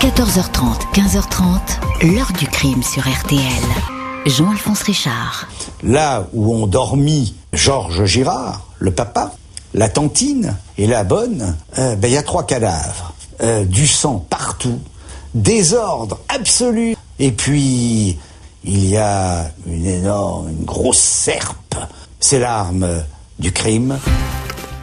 14h30, 15h30, l'heure du crime sur RTL. Jean-Alphonse Richard. Là où ont dormi Georges Girard, le papa, la tantine et la bonne, euh, ben, il y a trois cadavres. Euh, du sang partout, désordre absolu. Et puis, il y a une énorme, une grosse serpe. C'est l'arme du crime.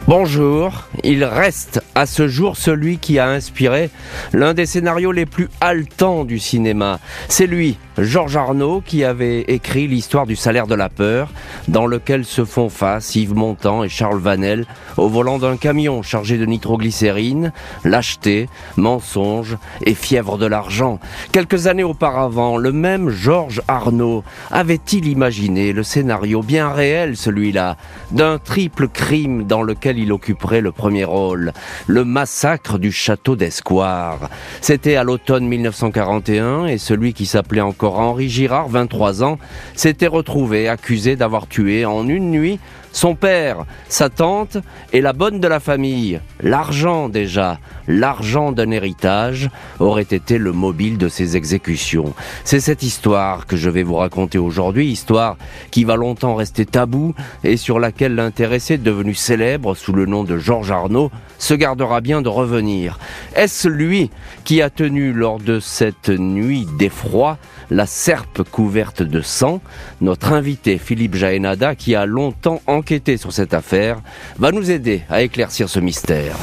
Bonjour, il reste à ce jour celui qui a inspiré l'un des scénarios les plus haletants du cinéma. C'est lui, Georges Arnaud, qui avait écrit l'histoire du salaire de la peur, dans lequel se font face Yves Montand et Charles Vanel au volant d'un camion chargé de nitroglycérine, lâcheté, mensonge et fièvre de l'argent. Quelques années auparavant, le même Georges Arnaud avait-il imaginé le scénario bien réel, celui-là, d'un triple crime dans lequel il occuperait le premier rôle, le massacre du château d'Escoire. C'était à l'automne 1941 et celui qui s'appelait encore Henri Girard, 23 ans, s'était retrouvé accusé d'avoir tué en une nuit son père, sa tante et la bonne de la famille. L'argent déjà, l'argent d'un héritage aurait été le mobile de ces exécutions. C'est cette histoire que je vais vous raconter aujourd'hui, histoire qui va longtemps rester taboue et sur laquelle l'intéressé devenu célèbre sous le nom de Georges Arnaud se gardera bien de revenir. Est-ce lui qui a tenu lors de cette nuit d'effroi la serpe couverte de sang? Notre invité Philippe Jaénada, qui a longtemps enquêté sur cette affaire, va nous aider à éclaircir ce mystère.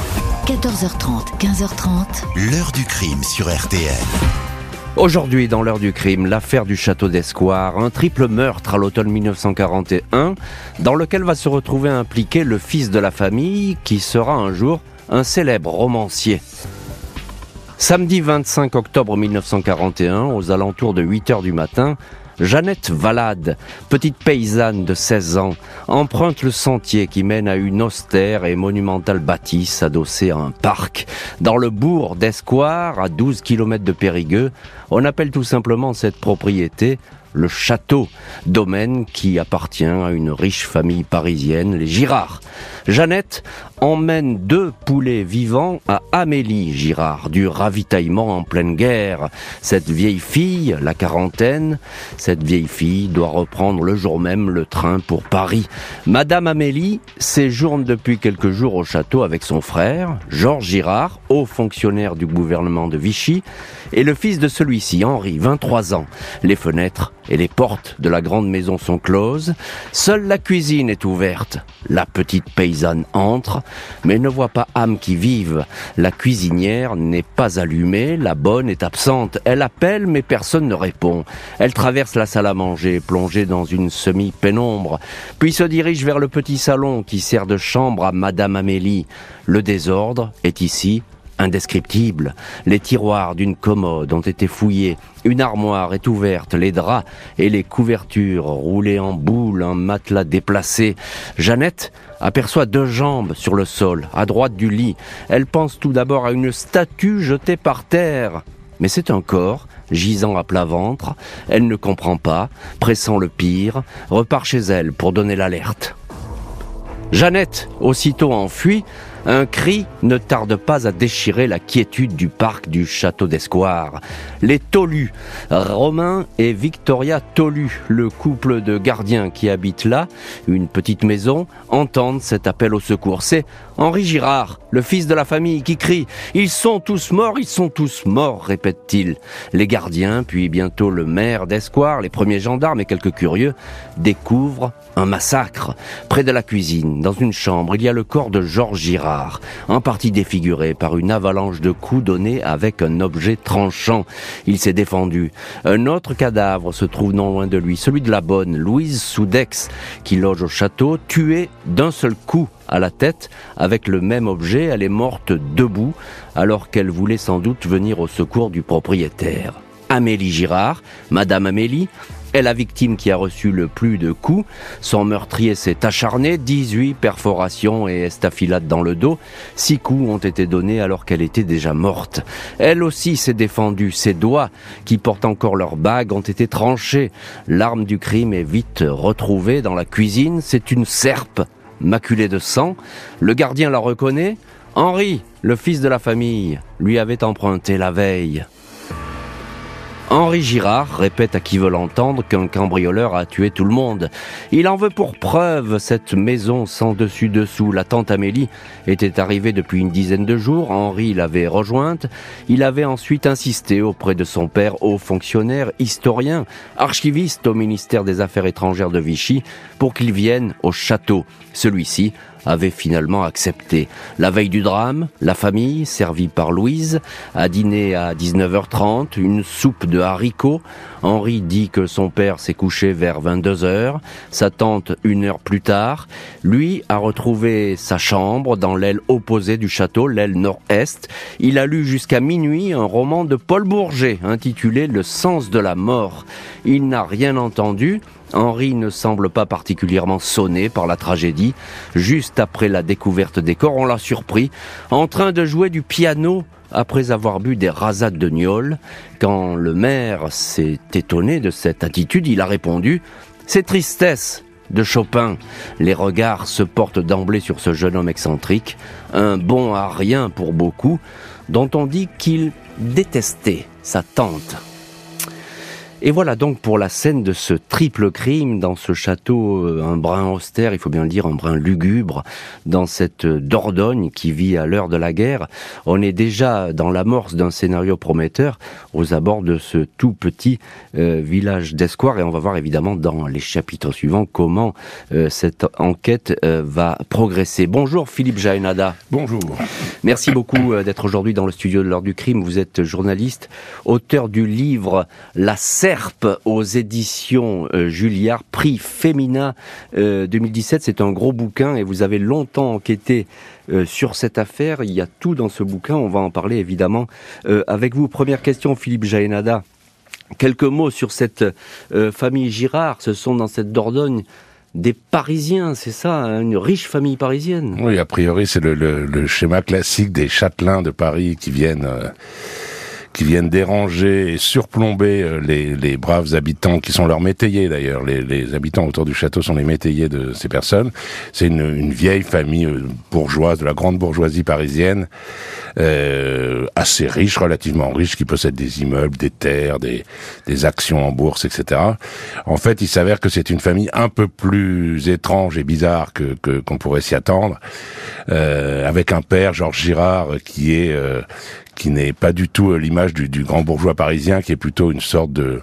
14h30, 15h30. L'heure du crime sur RTL. Aujourd'hui, dans l'heure du crime, l'affaire du château d'Escoire, un triple meurtre à l'automne 1941, dans lequel va se retrouver impliqué le fils de la famille, qui sera un jour un célèbre romancier. Samedi 25 octobre 1941, aux alentours de 8 heures du matin, Jeannette Valade, petite paysanne de 16 ans, emprunte le sentier qui mène à une austère et monumentale bâtisse adossée à un parc. Dans le bourg d'Escoire, à 12 km de Périgueux, on appelle tout simplement cette propriété le château, domaine qui appartient à une riche famille parisienne, les Girard. Jeannette emmène deux poulets vivants à Amélie Girard, du ravitaillement en pleine guerre. Cette vieille fille, la quarantaine, cette vieille fille doit reprendre le jour même le train pour Paris. Madame Amélie séjourne depuis quelques jours au château avec son frère, Georges Girard, haut fonctionnaire du gouvernement de Vichy, et le fils de celui-ci, Henri, 23 ans. Les fenêtres et les portes de la grande maison sont closes. Seule la cuisine est ouverte. Entre, mais ne voit pas âme qui vive. La cuisinière n'est pas allumée, la bonne est absente. Elle appelle, mais personne ne répond. Elle traverse la salle à manger, plongée dans une semi-pénombre, puis se dirige vers le petit salon qui sert de chambre à Madame Amélie. Le désordre est ici indescriptible. Les tiroirs d'une commode ont été fouillés, une armoire est ouverte, les draps et les couvertures roulés en boule, un matelas déplacé. Jeannette aperçoit deux jambes sur le sol, à droite du lit. Elle pense tout d'abord à une statue jetée par terre. Mais c'est un corps, gisant à plat ventre. Elle ne comprend pas, pressant le pire, repart chez elle pour donner l'alerte. Jeannette, aussitôt enfuie, un cri ne tarde pas à déchirer la quiétude du parc du château d'Escoire. Les Tolus, Romain et Victoria Tolu, le couple de gardiens qui habitent là, une petite maison, entendent cet appel au secours. Henri Girard, le fils de la famille, qui crie ⁇ Ils sont tous morts, ils sont tous morts !⁇ répète-t-il. Les gardiens, puis bientôt le maire d'Escoire, les premiers gendarmes et quelques curieux, découvrent un massacre. Près de la cuisine, dans une chambre, il y a le corps de Georges Girard, en partie défiguré par une avalanche de coups donnés avec un objet tranchant. Il s'est défendu. Un autre cadavre se trouve non loin de lui, celui de la bonne, Louise Soudex, qui loge au château, tuée d'un seul coup à la tête avec le même objet. Elle est morte debout alors qu'elle voulait sans doute venir au secours du propriétaire. Amélie Girard, Madame Amélie, est la victime qui a reçu le plus de coups. Son meurtrier s'est acharné, 18 perforations et estafilades dans le dos. Six coups ont été donnés alors qu'elle était déjà morte. Elle aussi s'est défendue. Ses doigts, qui portent encore leur bague, ont été tranchés. L'arme du crime est vite retrouvée dans la cuisine. C'est une serpe maculée de sang. Le gardien la reconnaît. Henri, le fils de la famille, lui avait emprunté la veille. Henri Girard répète à qui veut l'entendre qu'un cambrioleur a tué tout le monde. Il en veut pour preuve cette maison sans dessus-dessous. La tante Amélie était arrivée depuis une dizaine de jours. Henri l'avait rejointe. Il avait ensuite insisté auprès de son père, haut fonctionnaire, historien, archiviste au ministère des Affaires étrangères de Vichy, pour qu'il vienne au château. Celui-ci avait finalement accepté. La veille du drame, la famille, servie par Louise, a dîné à 19h30, une soupe de haricots. Henri dit que son père s'est couché vers 22h, sa tante une heure plus tard. Lui a retrouvé sa chambre dans l'aile opposée du château, l'aile nord-est. Il a lu jusqu'à minuit un roman de Paul Bourget intitulé Le sens de la mort. Il n'a rien entendu, Henri ne semble pas particulièrement sonné par la tragédie. Juste après la découverte des corps, on l'a surpris en train de jouer du piano après avoir bu des rasades de gnôle. Quand le maire s'est étonné de cette attitude, il a répondu C'est tristesse de Chopin. Les regards se portent d'emblée sur ce jeune homme excentrique, un bon à rien pour beaucoup, dont on dit qu'il détestait sa tante. Et voilà donc pour la scène de ce triple crime dans ce château, euh, un brin austère, il faut bien le dire, un brin lugubre, dans cette Dordogne qui vit à l'heure de la guerre. On est déjà dans l'amorce d'un scénario prometteur aux abords de ce tout petit euh, village d'Escoir et on va voir évidemment dans les chapitres suivants comment euh, cette enquête va progresser. Bonjour Philippe Jaénada. Bonjour. Merci beaucoup d'être aujourd'hui dans le studio de l'heure du crime. Vous êtes journaliste, auteur du livre La scène Serpe aux éditions euh, Julliard, prix Femina 2017. Euh, C'est un gros bouquin et vous avez longtemps enquêté euh, sur cette affaire. Il y a tout dans ce bouquin. On va en parler évidemment avec vous. Première question, Philippe Jaénada. Quelques mots sur cette famille Girard. Ce sont dans cette Dordogne des Parisiens, c'est ça, hein, une riche famille parisienne. Oui, a priori, c'est le, schéma classique des châtelains de Paris qui viennent qui viennent déranger et surplomber euh, les, les braves habitants qui sont leurs métayers d'ailleurs. Les, les, habitants autour du château sont les métayers de ces personnes. C'est une, une, vieille famille euh, bourgeoise de la grande bourgeoisie parisienne, euh, assez riche, relativement riche, qui possède des immeubles, des terres, des, des actions en bourse, etc. En fait, il s'avère que c'est une famille un peu plus étrange et bizarre que qu'on pourrait s'y attendre, euh, avec un père, Georges Girard, qui est euh, qui n'est pas du tout euh, l'image du, grand bourgeois parisien, qui est plutôt une sorte de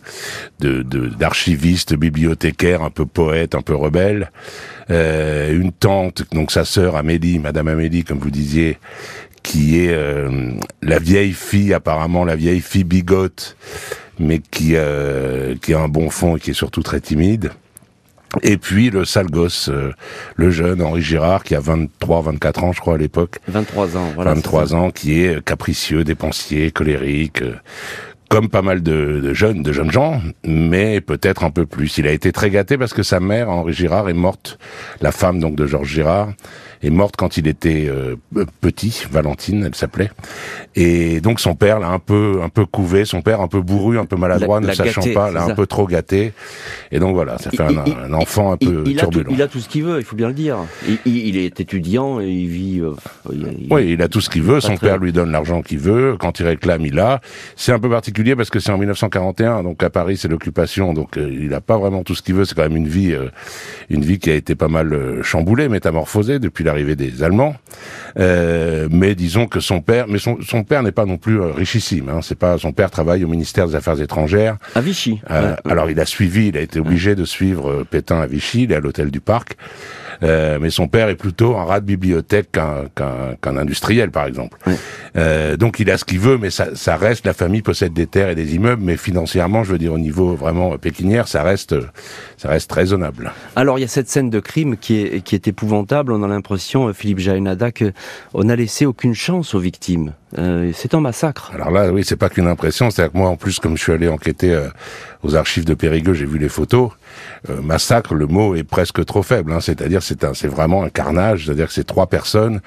d'archiviste, bibliothécaire, un peu poète, un peu rebelle. Euh, une tante, donc sa sœur Amélie, Madame Amélie, comme vous disiez, qui est euh, la vieille fille, apparemment la vieille fille bigote, mais qui, euh, qui a un bon fond et qui est surtout très timide. Et puis le sale gosse, euh, le jeune Henri Girard, qui a 23, 24 ans, je crois, à l'époque. 23 ans, voilà. 23 ans, qui est capricieux, dépensier, colérique, euh, comme pas mal de, de, jeunes, de jeunes gens, mais peut-être un peu plus. Il a été très gâté parce que sa mère, Henri Girard, est morte, la femme donc de Georges Girard, est morte quand il était euh, petit, Valentine, elle s'appelait. Et donc son père l'a un peu, un peu couvé, son père un peu bourru, un peu maladroit, ne sachant pas, l'a un peu trop gâté. Et donc voilà, ça fait un, enfant un peu il turbulent. A tout, il a tout ce qu'il veut, il faut bien le dire. Il, est étudiant et il vit. Euh, oui, il a tout ce qu'il veut. Son père lui donne l'argent qu'il veut. Quand il réclame, il a. C'est un peu particulier parce que c'est en 1941, donc à Paris c'est l'occupation, donc euh, il a pas vraiment tout ce qu'il veut. C'est quand même une vie, une vie qui a été pas mal chamboulée, métamorphosée depuis la arrivée des Allemands. Euh, mais disons que son père, mais son, son père n'est pas non plus euh, richissime. Hein, c'est pas son père travaille au ministère des Affaires étrangères. À Vichy. Euh, alors il a suivi, il a été obligé de suivre Pétain à Vichy, il est à l'hôtel du Parc. Euh, mais son père est plutôt un rat de bibliothèque qu'un industriel, par exemple. Euh, donc il a ce qu'il veut, mais ça, ça, reste, la famille possède des terres et des immeubles, mais financièrement, je veux dire, au niveau vraiment pékinière, ça reste, ça reste raisonnable. Alors il y a cette scène de crime qui est, qui est épouvantable. On a l'impression, euh, Philippe Jaénada, que on n'a laissé aucune chance aux victimes. Euh, c'est un massacre. Alors là, oui, c'est pas qu'une impression. C'est-à-dire que moi, en plus, comme je suis allé enquêter euh, aux archives de Périgueux, j'ai vu les photos. Euh, massacre, le mot est presque trop faible. Hein. C'est-à-dire, c'est c'est vraiment un carnage. C'est-à-dire que ces trois personnes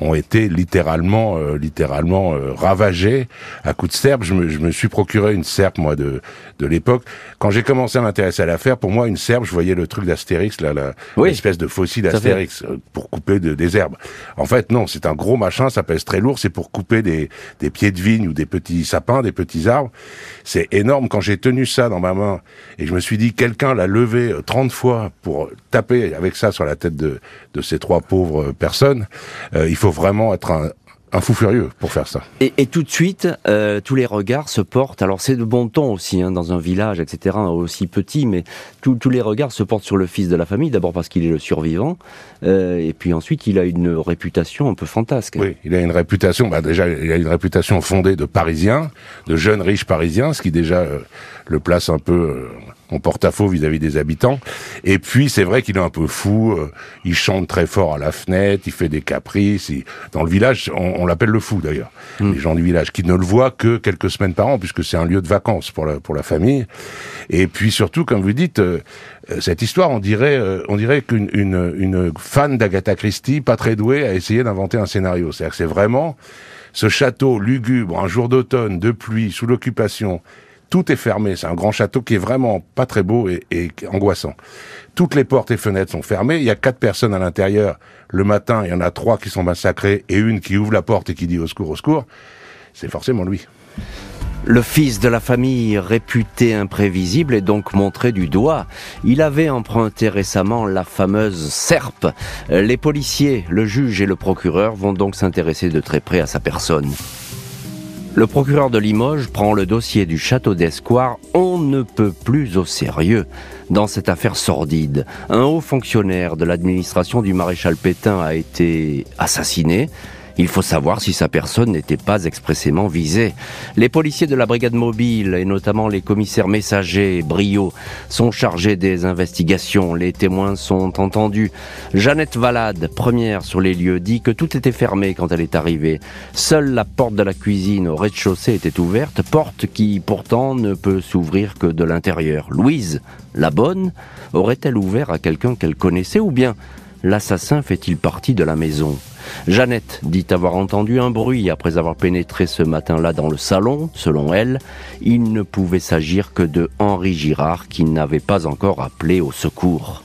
ont été littéralement, littéralement littéralement euh, ravagé à coups de serpe. Je me, je me suis procuré une serpe moi de de l'époque. Quand j'ai commencé à m'intéresser à l'affaire, pour moi une serpe, je voyais le truc d'Astérix, là, la, l'espèce de fossile d'Astérix euh, pour couper des herbes. En fait, non, c'est un gros machin, ça pèse très lourd, c'est pour couper des des pieds de vigne ou des petits sapins, des petits arbres. C'est énorme. Quand j'ai tenu ça dans ma main et je me suis dit quelqu'un l'a levé 30 fois pour taper avec ça sur la tête de ces trois pauvres personnes, euh, il faut vraiment être un, un fou furieux pour faire ça. Et, et tout de suite, euh, tous les regards se portent. Alors c'est de bon ton aussi hein, dans un village, etc. Aussi petit, mais tous les regards se portent sur le fils de la famille. D'abord parce qu'il est le survivant, euh, et puis ensuite il a une réputation un peu fantasque. Oui, il a une réputation. Bah déjà, il a une réputation fondée de Parisien, de jeunes riches Parisiens, ce qui déjà euh, le place un peu euh, en porte-à-faux vis-à-vis des habitants. Et puis c'est vrai qu'il est un peu fou. Euh, il chante très fort à la fenêtre, il fait des caprices. Dans le village, on, l'appelle le fou d'ailleurs. Hmm. Les gens du village qui ne le voient que quelques semaines par an, puisque c'est un lieu de vacances pour la pour la famille. Et puis surtout, comme vous dites, euh, cette histoire, on dirait on dirait qu'une une, une fan d'Agatha Christie, pas très douée, a essayé d'inventer un scénario. C'est-à-dire que c'est vraiment ce château lugubre, un jour d'automne, de pluie, sous l'occupation, tout est fermé. C'est un grand château qui est vraiment pas très beau et, angoissant. Toutes les portes et fenêtres sont fermées. Il y a quatre personnes à l'intérieur. Le matin, il y en a trois qui sont massacrées et une qui ouvre la porte et qui dit au secours, au secours. C'est forcément lui. Le fils de la famille, réputé imprévisible, est donc montré du doigt. Il avait emprunté récemment la fameuse serpe. Les policiers, le juge et le procureur vont donc s'intéresser de très près à sa personne. Le procureur de Limoges prend le dossier du château d'Escoire on ne peut plus au sérieux dans cette affaire sordide. Un haut fonctionnaire de l'administration du maréchal Pétain a été assassiné. Il faut savoir si sa personne n'était pas expressément visée. Les policiers de la brigade mobile, et notamment les commissaires messagers, Brio, sont chargés des investigations. Les témoins sont entendus. Jeannette Valade, première sur les lieux, dit que tout était fermé quand elle est arrivée. Seule la porte de la cuisine au rez-de-chaussée était ouverte, porte qui pourtant ne peut s'ouvrir que de l'intérieur. Louise, la bonne, aurait-elle ouvert à quelqu'un qu'elle connaissait ou bien l'assassin fait-il partie de la maison? Jeannette dit avoir entendu un bruit après avoir pénétré ce matin-là dans le salon. Selon elle, il ne pouvait s'agir que de Henri Girard qui n'avait pas encore appelé au secours.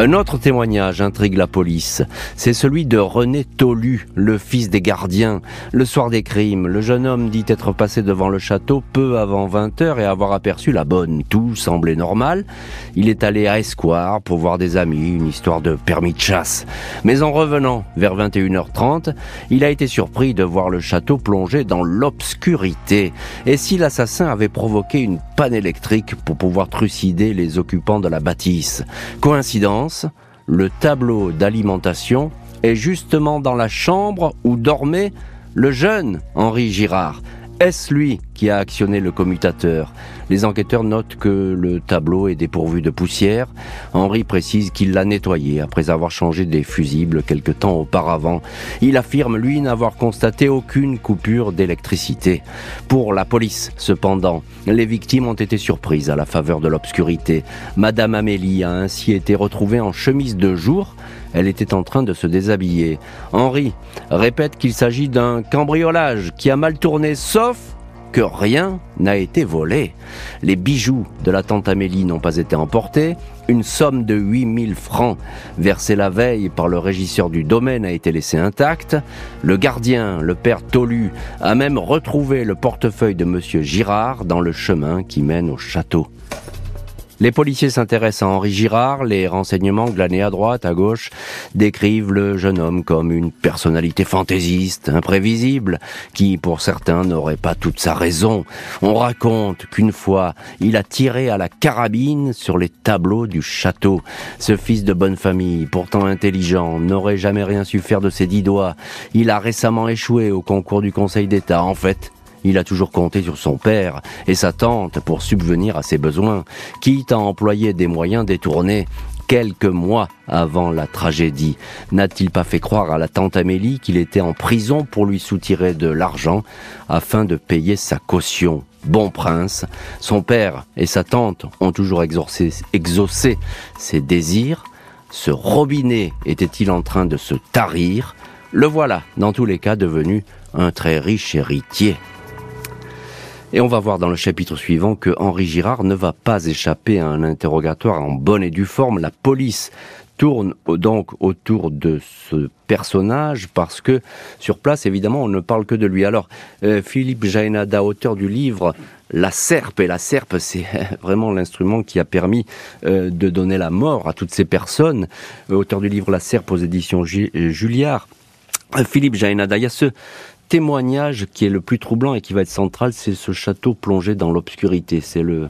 Un autre témoignage intrigue la police. C'est celui de René Tolu, le fils des gardiens. Le soir des crimes, le jeune homme dit être passé devant le château peu avant 20 heures et avoir aperçu la bonne. Tout semblait normal. Il est allé à Escoire pour voir des amis, une histoire de permis de chasse. Mais en revenant vers 21h30, il a été surpris de voir le château plongé dans l'obscurité. Et si l'assassin avait provoqué une panne électrique pour pouvoir trucider les occupants de la bâtisse? Coïncidence? Le tableau d'alimentation est justement dans la chambre où dormait le jeune Henri Girard. Est-ce lui qui a actionné le commutateur? Les enquêteurs notent que le tableau est dépourvu de poussière. Henri précise qu'il l'a nettoyé après avoir changé des fusibles quelque temps auparavant. Il affirme, lui, n'avoir constaté aucune coupure d'électricité. Pour la police, cependant, les victimes ont été surprises à la faveur de l'obscurité. Madame Amélie a ainsi été retrouvée en chemise de jour elle était en train de se déshabiller. Henri répète qu'il s'agit d'un cambriolage qui a mal tourné, sauf que rien n'a été volé. Les bijoux de la tante Amélie n'ont pas été emportés. Une somme de 8000 francs versée la veille par le régisseur du domaine a été laissée intacte. Le gardien, le père Tolu, a même retrouvé le portefeuille de monsieur Girard dans le chemin qui mène au château. Les policiers s'intéressent à Henri Girard, les renseignements glanés à droite, à gauche, décrivent le jeune homme comme une personnalité fantaisiste, imprévisible, qui pour certains n'aurait pas toute sa raison. On raconte qu'une fois, il a tiré à la carabine sur les tableaux du château. Ce fils de bonne famille, pourtant intelligent, n'aurait jamais rien su faire de ses dix doigts. Il a récemment échoué au concours du Conseil d'État. En fait, il a toujours compté sur son père et sa tante pour subvenir à ses besoins, quitte à employer des moyens détournés. Quelques mois avant la tragédie, n'a-t-il pas fait croire à la tante Amélie qu'il était en prison pour lui soutirer de l'argent afin de payer sa caution? Bon prince, son père et sa tante ont toujours exaucé, ses désirs. Ce robinet était-il en train de se tarir? Le voilà, dans tous les cas, devenu un très riche héritier. Et on va voir dans le chapitre suivant que Henri Girard ne va pas échapper à un interrogatoire en bonne et due forme. La police tourne donc autour de ce personnage parce que sur place, évidemment, on ne parle que de lui. Alors, euh, Philippe Jaénada, auteur du livre La Serpe, et la Serpe, c'est vraiment l'instrument qui a permis euh, de donner la mort à toutes ces personnes. Euh, auteur du livre La Serpe aux éditions Julliard. Philippe Jaénada, il y a ce, témoignage qui est le plus troublant et qui va être central, c'est ce château plongé dans l'obscurité. C'est le,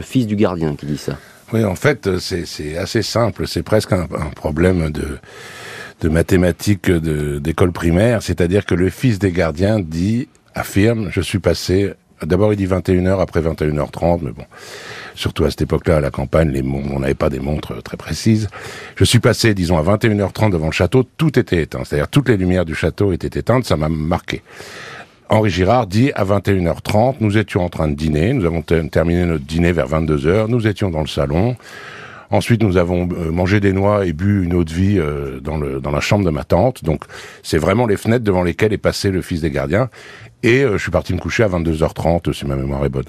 fils du gardien qui dit ça. Oui, en fait, c'est assez simple. C'est presque un, problème de mathématiques d'école primaire. C'est-à-dire que le fils des gardiens dit, affirme, je suis passé, d'abord il dit 21h, après 21h30, mais bon, surtout à cette époque-là, à la campagne, on n'avait pas des montres très précises. Je suis passé, disons, à 21h30 devant le château, tout était éteint. C'est-à-dire toutes les lumières du château étaient éteintes, ça m'a marqué. Henri Girard dit à 21h30, nous étions en train de dîner, nous avons terminé notre dîner vers 22h, nous étions dans le salon. Ensuite, nous avons euh, mangé des noix et bu une eau de vie euh, dans, la chambre de ma tante. Donc, c'est vraiment les fenêtres devant lesquelles est passé le fils des gardiens. Et euh, je suis parti me coucher à 22h30, si ma mémoire est bonne.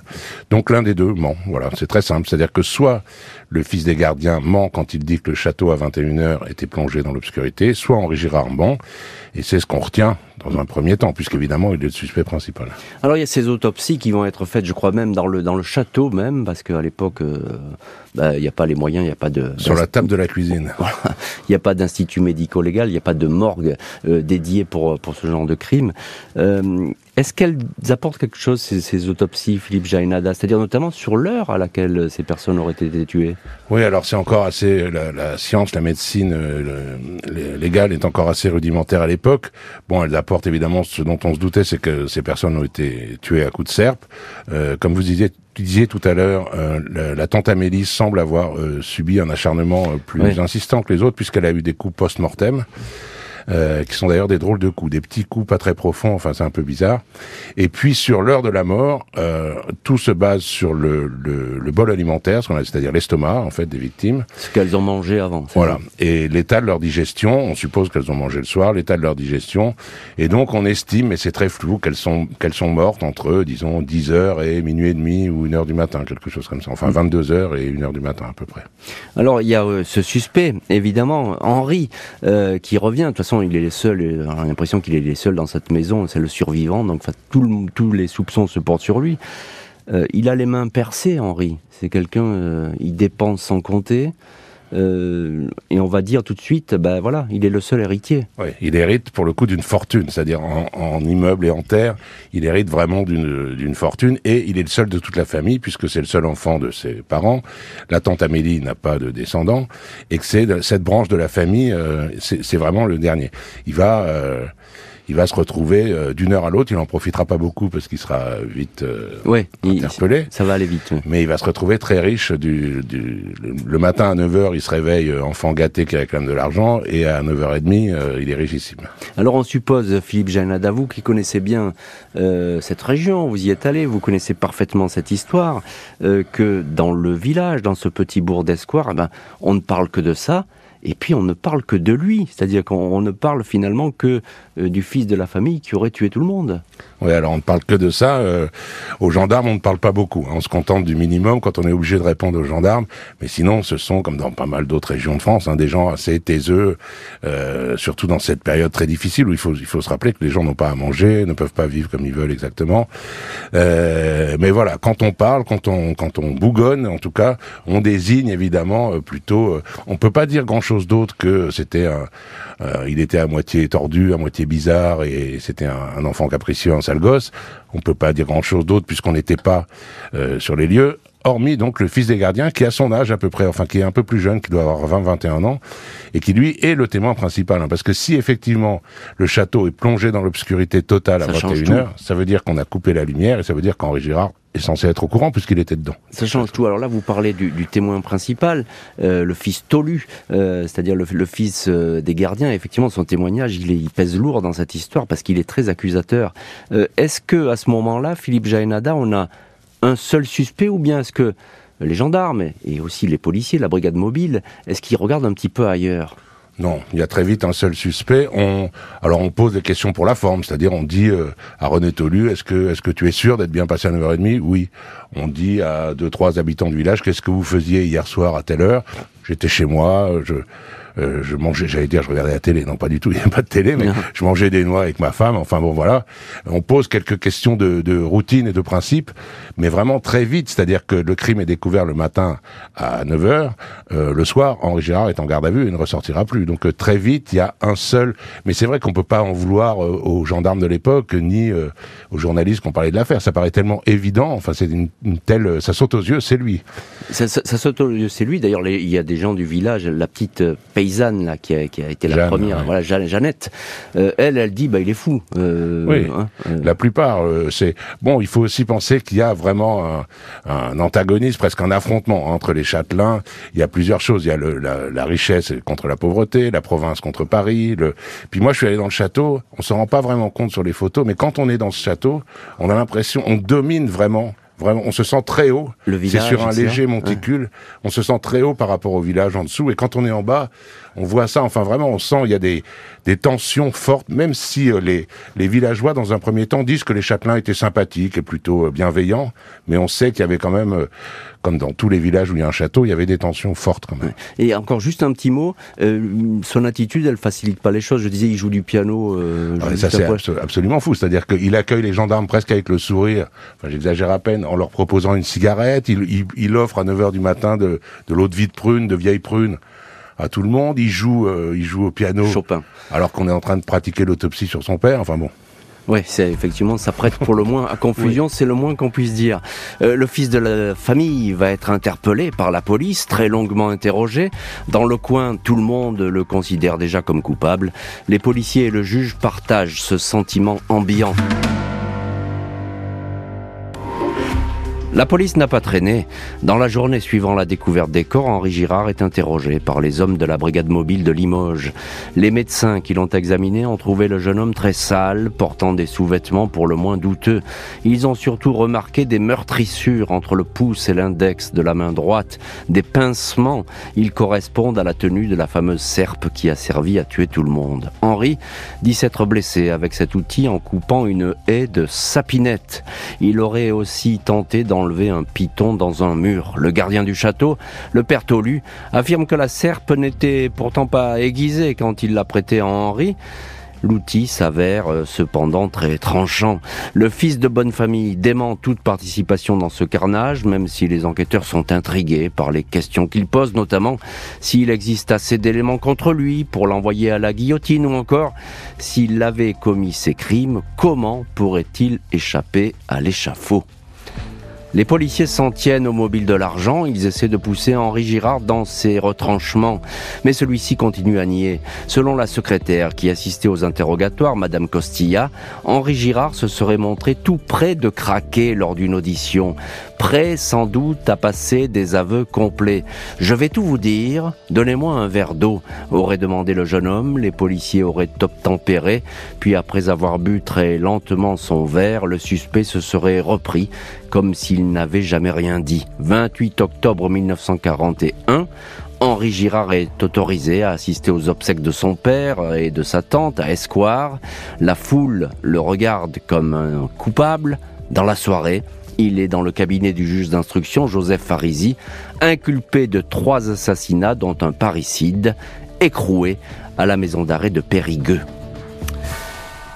Donc l'un des deux ment. Voilà, c'est très simple. C'est-à-dire que soit le fils des gardiens ment quand il dit que le château à 21h était plongé dans l'obscurité, soit Henri Girard ment. Et c'est ce qu'on retient dans un premier temps, puisqu'évidemment, il est le suspect principal. Alors, il y a ces autopsies qui vont être faites, je crois même, dans le, dans le château même, parce qu'à l'époque, euh, bah, il n'y a pas les moyens, il n'y a pas de... Sur la table de la cuisine. Il n'y a pas d'institut médico-légal, il n'y a pas de morgue euh, dédié pour, pour ce genre de crime. Euh, est-ce qu'elles apportent quelque chose, ces, ces autopsies, Philippe Jainada? C'est-à-dire notamment sur l'heure à laquelle ces personnes auraient été tuées? Oui, alors c'est encore assez... La, la, science, la médecine euh, légale est encore assez rudimentaire à l'époque. Bon, elles apportent évidemment ce dont on se doutait, c'est que ces personnes ont été tuées à coups de serpe. Euh, comme vous disiez, tu disais tout à l'heure, euh, la, la, tante Amélie semble avoir euh, subi un acharnement euh, plus insistant que les autres, puisqu'elle a eu des coups post-mortem. Euh, qui sont d'ailleurs des drôles de coups, des petits coups pas très profonds, enfin c'est un peu bizarre. Et puis sur l'heure de la mort, euh, tout se base sur le, le, le bol alimentaire, c'est-à-dire l'estomac en fait des victimes. Ce qu'elles ont mangé avant. Voilà. Et l'état de leur digestion, on suppose qu'elles ont mangé le soir, l'état de leur digestion, et donc on estime, mais c'est très flou, qu'elles sont qu'elles sont mortes entre disons 10 heures et minuit et demi ou une heure du matin, quelque chose comme ça. Enfin 22 heures et une heure du matin à peu près. Alors il y a euh, ce suspect, évidemment, Henri, euh, qui revient. De toute façon il est seul, on a l'impression qu'il est seul dans cette maison, c'est le survivant, donc tous les soupçons se portent sur lui. Euh, il a les mains percées, Henri. C'est quelqu'un, euh, il dépense sans compter. Euh, et on va dire tout de suite, ben voilà, il est le seul héritier. Oui, il hérite pour le coup d'une fortune, c'est-à-dire en, en, immeuble et en terre, il hérite vraiment d'une fortune et il est le seul de toute la famille puisque c'est le seul enfant de ses parents. La tante Amélie n'a pas de descendants et que c'est cette branche de la famille, euh, c'est vraiment le dernier. Il va euh, il va se retrouver euh, d'une heure à l'autre. Il en profitera pas beaucoup parce qu'il sera vite euh, ouais, interpellé. ça va aller vite. Mais il va se retrouver très riche. Du, du le matin à 9h, il se réveille euh, enfant gâté qui réclame de l'argent et à 9h30, euh, il est richissime. Alors on suppose, Philippe Janada, vous qui connaissez bien euh, cette région, vous y êtes allé, vous connaissez parfaitement cette histoire, que dans le village, dans ce petit bourg d'Escoir, eh ben, on ne parle que de ça et puis on ne parle que de lui, c'est-à-dire qu'on ne parle finalement que euh, du fils de la famille qui aurait tué tout le monde. Oui, alors on ne parle que de ça. Euh, aux gendarmes, on ne parle pas beaucoup. Hein. On se contente du minimum quand on est obligé de répondre aux gendarmes. Mais sinon, ce sont, comme dans pas mal d'autres régions de France, hein, des gens assez taiseux, euh, surtout dans cette période très difficile où il faut, il faut se rappeler que les gens n'ont pas à manger, ne peuvent pas vivre comme ils veulent exactement. Mais voilà, quand on parle, quand on, quand on bougonne, en tout cas, on désigne évidemment plutôt... On peut pas dire grand-chose d'autre que c'était un, euh, il était à moitié tordu, à moitié bizarre, et c'était un, un, enfant capricieux, un sale gosse. On peut pas dire grand chose d'autre puisqu'on n'était pas euh, sur les lieux hormis donc le fils des gardiens qui a son âge à peu près, enfin qui est un peu plus jeune, qui doit avoir 20-21 ans, et qui lui est le témoin principal. Hein, parce que si effectivement le château est plongé dans l'obscurité totale à 21h, ça veut dire qu'on a coupé la lumière, et ça veut dire qu'Henri Girard est censé être au courant puisqu'il était dedans. Ça change tout. Alors là, vous parlez du, du témoin principal, euh, le fils Tolu, euh, c'est-à-dire le, le, fils euh, des gardiens. Effectivement, son témoignage, il, est, il, pèse lourd dans cette histoire parce qu'il est très accusateur. Euh, est-ce que à ce moment-là, Philippe Jaénada, on a un seul suspect ou bien est-ce que les gendarmes et aussi les policiers, la brigade mobile, est-ce qu'ils regardent un petit peu ailleurs? Non, il y a très vite un seul suspect. Alors on pose des questions pour la forme, c'est-à-dire on dit euh, à René Tolu, est-ce que, est-ce que tu es sûr d'être bien passé à 9h30 Oui. On dit à deux, trois habitants du village, qu'est-ce que vous faisiez hier soir à telle heure? J'étais chez moi, je, euh, je mangeais, j'allais dire, je regardais la télé, non pas du tout, il n'y a pas de télé, mais je mangeais des noix avec ma femme, enfin bon voilà. On pose quelques questions de, de routine et de principe, mais vraiment très vite, c'est-à-dire que le crime est découvert le matin à 9h, euh, le soir, Henri Girard est en garde à vue et ne ressortira plus. Donc euh, très vite, il y a un seul, mais c'est vrai qu'on peut pas en vouloir euh, aux gendarmes de l'époque, ni aux journalistes qui ont parlé de l'affaire, ça paraît tellement évident, enfin c'est une, telle, ça saute aux yeux, c'est lui. Ça, ça, ça, saute aux yeux, c'est lui, d'ailleurs il y a des gens du village, la petite paysanne là, qui, a, qui a été la première, voilà, Jeannette, euh, elle, elle dit, bah, il est fou. Euh, oui, hein, euh. la plupart, c'est... Bon, il faut aussi penser qu'il y a vraiment un, un, antagonisme, presque un affrontement entre les châtelains. Il y a plusieurs choses. Il y a le, la, la, richesse contre la pauvreté, la province contre Paris. Le... Puis moi, je suis allé dans le château, on se rend pas vraiment compte sur les photos, mais quand on est dans ce château, on a l'impression, on domine vraiment Vraiment, on se sent très haut. C'est sur un léger monticule. On se sent très haut par rapport au village en dessous. Et quand on est en bas, on voit ça. Enfin, vraiment, on sent il y a des, des tensions fortes, même si euh, les, les villageois, dans un premier temps, disent que les châtelains étaient sympathiques et plutôt euh, bienveillants. Mais on sait qu'il y avait quand même, euh, comme dans tous les villages où il y a un château, il y avait des tensions fortes quand même. Et encore juste un petit mot, son attitude, elle facilite pas les choses. Je disais, il joue du piano. Ah, ça c'est absolument fou. C'est-à-dire qu'il accueille les gendarmes presque avec le sourire. Enfin, j'exagère à peine en leur proposant une cigarette. Il, il, offre à 9 h du matin de, de l'eau de vie de prune, de vieille prune à tout le monde. Il joue, euh, il joue au piano. Chopin. Alors qu'on est en train de pratiquer l'autopsie sur son père. Enfin bon. Oui, c'est effectivement, ça prête pour le moins à confusion, c'est le moins qu'on puisse dire. Euh, le fils de la famille va être interpellé par la police, très longuement interrogé. Dans le coin, tout le monde le considère déjà comme coupable. Les policiers et le juge partagent ce sentiment ambiant. La police n'a pas traîné. Dans la journée suivant la découverte des corps, Henri Girard est interrogé par les hommes de la brigade mobile de Limoges. Les médecins qui l'ont examiné ont trouvé le jeune homme très sale, portant des sous-vêtements pour le moins douteux. Ils ont surtout remarqué des meurtrissures entre le pouce et l'index de la main droite, des pincements. Ils correspondent à la tenue de la fameuse serpe qui a servi à tuer tout le monde. Henri dit s'être blessé avec cet outil en coupant une haie de sapinette. Il aurait aussi tenté d'en un python dans un mur. Le gardien du château, le père Tolu, affirme que la serpe n'était pourtant pas aiguisée quand il l'a prêtée à Henri. L'outil s'avère euh, cependant très tranchant. Le fils de bonne famille dément toute participation dans ce carnage, même si les enquêteurs sont intrigués par les questions qu'il pose, notamment s'il existe assez d'éléments contre lui pour l'envoyer à la guillotine ou encore s'il avait commis ces crimes, comment pourrait-il échapper à l'échafaud? Les policiers s'en tiennent au mobile de l'argent, ils essaient de pousser Henri Girard dans ses retranchements, mais celui-ci continue à nier. Selon la secrétaire qui assistait aux interrogatoires, Madame Costilla, Henri Girard se serait montré tout près de craquer lors d'une audition, prêt sans doute à passer des aveux complets. Je vais tout vous dire, donnez-moi un verre d'eau, aurait demandé le jeune homme, les policiers auraient obtempéré, puis après avoir bu très lentement son verre, le suspect se serait repris comme s'il n'avait jamais rien dit. 28 octobre 1941, Henri Girard est autorisé à assister aux obsèques de son père et de sa tante à Esquire. La foule le regarde comme un coupable. Dans la soirée, il est dans le cabinet du juge d'instruction Joseph Farisi, inculpé de trois assassinats dont un parricide, écroué à la maison d'arrêt de Périgueux.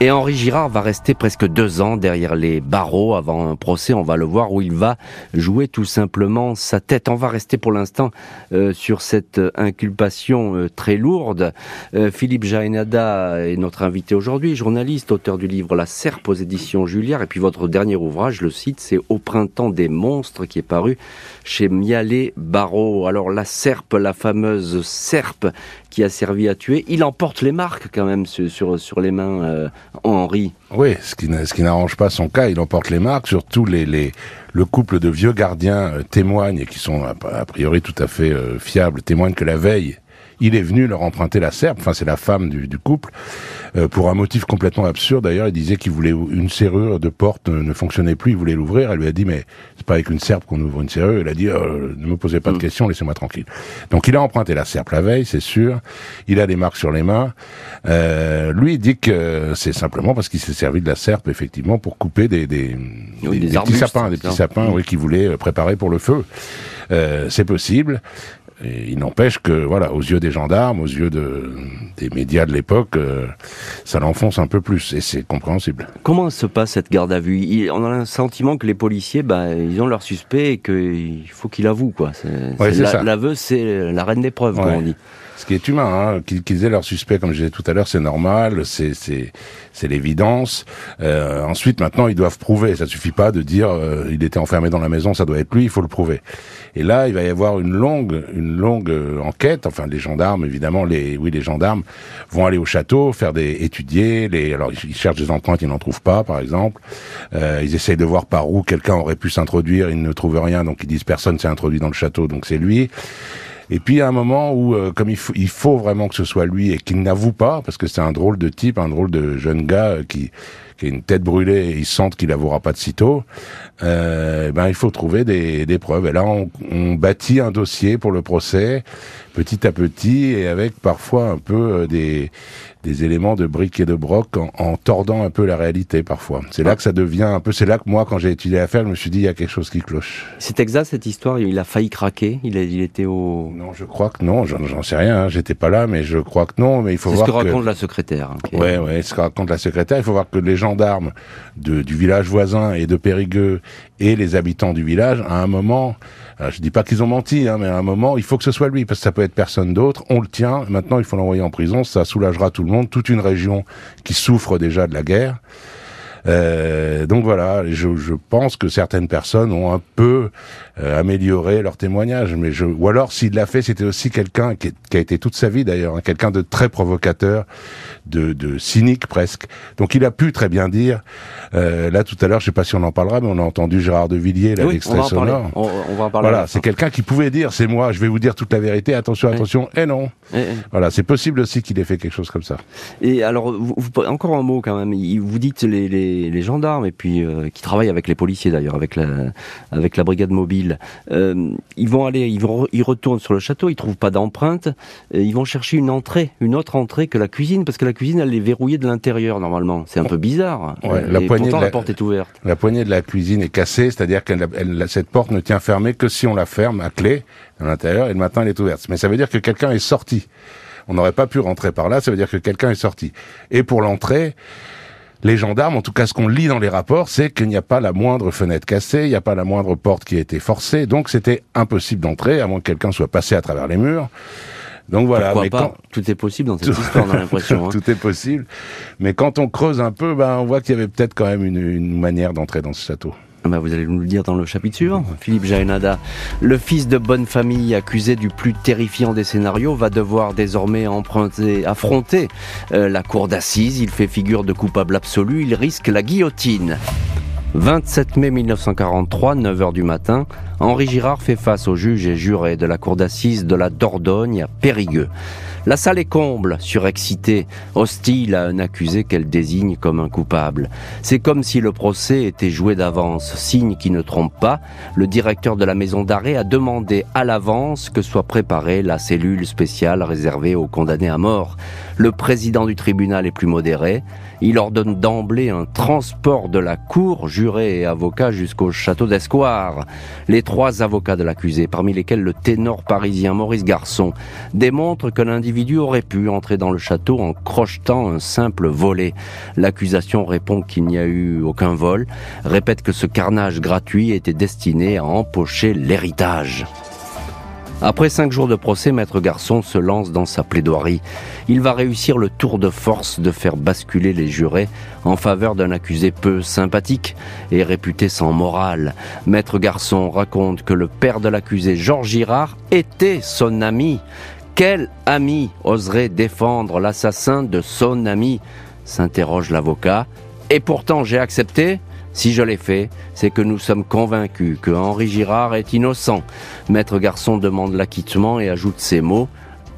Et Henri Girard va rester presque deux ans derrière les barreaux avant un procès. On va le voir où il va jouer tout simplement sa tête. On va rester pour l'instant euh, sur cette inculpation euh, très lourde. Euh, Philippe Jaénada est notre invité aujourd'hui, journaliste, auteur du livre La Serpe aux éditions Julliard. Et puis votre dernier ouvrage, le site, c'est Au printemps des monstres qui est paru chez Mialet Barreau. Alors la serpe, la fameuse serpe qui a servi à tuer, il emporte les marques quand même sur, sur, les mains, euh, Henri. Oui, ce qui, ce qui n'arrange pas son cas, il emporte les marques, surtout les, les, le couple de vieux gardiens euh, témoignent, et qui sont a, priori tout à fait euh, fiables, témoignent que la veille, il est venu leur emprunter la serpe, enfin c'est la femme du, du couple, euh, pour un motif complètement absurde. D'ailleurs, il disait qu'il voulait une serrure de porte ne, fonctionnait plus, il voulait l'ouvrir. Elle lui a dit mais c'est pas avec une serpe qu'on ouvre une serrure. Il a dit euh, ne me posez pas de mm. questions, laissez-moi tranquille. Donc il a emprunté la serpe la veille, c'est sûr. Il a des marques sur les mains. Euh, lui il dit que c'est simplement parce qu'il s'est servi de la serpe effectivement pour couper des des, des, petits sapins, des petits sapins, oui, qu'il voulait préparer pour le feu. Euh, c'est possible. Et il n'empêche que, voilà, aux yeux des gendarmes, aux yeux de, des médias de l'époque, euh, ça l'enfonce un peu plus, et c'est compréhensible. Comment se passe cette garde à vue? On a un sentiment que les policiers, bah, ils ont leur suspect et qu'il faut qu'il avoue, quoi. L'aveu, c'est la reine des preuves, comme on dit ce qui est humain, hein, qu'ils aient leur suspect, comme je disais tout à l'heure, c'est normal, c'est c'est l'évidence. Euh, ensuite, maintenant, ils doivent prouver. Ça suffit pas de dire euh, il était enfermé dans la maison, ça doit être lui. Il faut le prouver. Et là, il va y avoir une longue une longue euh, enquête. Enfin, les gendarmes, évidemment, les oui, les gendarmes vont aller au château, faire des étudier. Les alors ils cherchent des empreintes, ils n'en trouvent pas, par exemple. Euh, ils essayent de voir par où quelqu'un aurait pu s'introduire. Ils ne trouvent rien, donc ils disent personne s'est introduit dans le château, donc c'est lui. Et puis a un moment où, euh, comme il faut, il faut vraiment que ce soit lui et qu'il n'avoue pas, parce que c'est un drôle de type, un drôle de jeune gars euh, qui, qui a une tête brûlée et il sent qu'il n'avouera pas de sitôt, euh, ben il faut trouver des, des preuves. Et là, on, on, bâtit un dossier pour le procès, petit à petit, et avec parfois un peu euh, des des éléments de briques et de broc en, en tordant un peu la réalité parfois. C'est là que ça devient un peu. C'est là que moi, quand j'ai étudié l'affaire, je me suis dit il y a quelque chose qui cloche. C'est exact cette histoire. Il a failli craquer. Il, a, il était au. Non, je crois que non. J'en sais rien. Hein. J'étais pas là, mais je crois que non. Mais il faut voir. C'est ce que raconte la secrétaire. Hein, ouais, ouais. Ce que raconte la secrétaire. Il faut voir que les gendarmes de, du village voisin et de Périgueux et les habitants du village, à un moment, je dis pas qu'ils ont menti, hein, mais à un moment, il faut que ce soit lui, parce que ça peut être personne d'autre. On le tient. Maintenant, il faut l'envoyer en prison. Ça soulagera tout le monde, toute une région qui souffre déjà de la guerre. Euh, donc voilà, je, je, pense que certaines personnes ont un peu euh, amélioré leur témoignage, mais je, ou alors s'il l'a fait, c'était aussi quelqu'un qui, qui, a été toute sa vie d'ailleurs, hein, quelqu'un de très provocateur, de, de, cynique presque. Donc il a pu très bien dire. Euh, là tout à l'heure, je sais pas si on en parlera, mais on a entendu Gérard de Villiers, l'extrait sonore. On, on, va en parler. Voilà, c'est quelqu'un qui pouvait dire, c'est moi, je vais vous dire toute la vérité. Attention, attention. Et non. Voilà, c'est possible aussi qu'il ait fait quelque chose comme ça. Et alors, vous, encore un mot quand même. Vous dites les, les, les gendarmes et puis euh, qui travaillent avec les policiers d'ailleurs, avec la avec la brigade mobile. Euh, ils vont aller, ils vont, ils retournent sur le château, ils trouvent pas d'empreinte. Ils vont chercher une entrée, une autre entrée que la cuisine, parce que la cuisine elle est verrouillée de l'intérieur normalement. C'est un peu bizarre. la poignée pourtant, la, porte est ouverte. La poignée de la cuisine est cassée, c'est-à-dire que cette porte ne tient fermée que si on la ferme à clé à l'intérieur et le matin elle est ouverte. Mais ça veut dire que quelqu'un est sorti. On n'aurait pas pu rentrer par là, ça veut dire que quelqu'un est sorti. Et pour l'entrée, les gendarmes, en tout cas ce qu'on lit dans les rapports, c'est qu'il n'y a pas la moindre fenêtre cassée, il n'y a pas la moindre porte qui a été forcée, donc c'était impossible d'entrer, à moins que quelqu'un soit passé à travers les murs. Donc voilà. mais pas Tout est possible dans cette histoire, on a l'impression. Hein. Tout est possible. Mais quand on creuse un peu, ben, on voit qu'il y avait peut-être quand même une, une manière d'entrer dans ce château. Bah vous allez nous le dire dans le chapitre suivant. Philippe Jaénada, le fils de bonne famille accusé du plus terrifiant des scénarios, va devoir désormais emprunter, affronter euh, la cour d'assises. Il fait figure de coupable absolu, il risque la guillotine. 27 mai 1943, 9h du matin, Henri Girard fait face aux juges et jurés de la cour d'assises de la Dordogne à Périgueux. La salle est comble, surexcitée, hostile à un accusé qu'elle désigne comme un coupable. C'est comme si le procès était joué d'avance, signe qui ne trompe pas. Le directeur de la maison d'arrêt a demandé à l'avance que soit préparée la cellule spéciale réservée aux condamnés à mort. Le président du tribunal est plus modéré. Il ordonne d'emblée un transport de la cour, juré et avocat, jusqu'au château d'Escoire. Trois avocats de l'accusé, parmi lesquels le ténor parisien Maurice Garçon, démontrent que l'individu aurait pu entrer dans le château en crochetant un simple volet. L'accusation répond qu'il n'y a eu aucun vol, répète que ce carnage gratuit était destiné à empocher l'héritage. Après cinq jours de procès, Maître Garçon se lance dans sa plaidoirie. Il va réussir le tour de force de faire basculer les jurés en faveur d'un accusé peu sympathique et réputé sans morale. Maître Garçon raconte que le père de l'accusé, Georges Girard, était son ami. Quel ami oserait défendre l'assassin de son ami s'interroge l'avocat. Et pourtant j'ai accepté si je l'ai fait, c'est que nous sommes convaincus que Henri Girard est innocent. Maître Garçon demande l'acquittement et ajoute ces mots.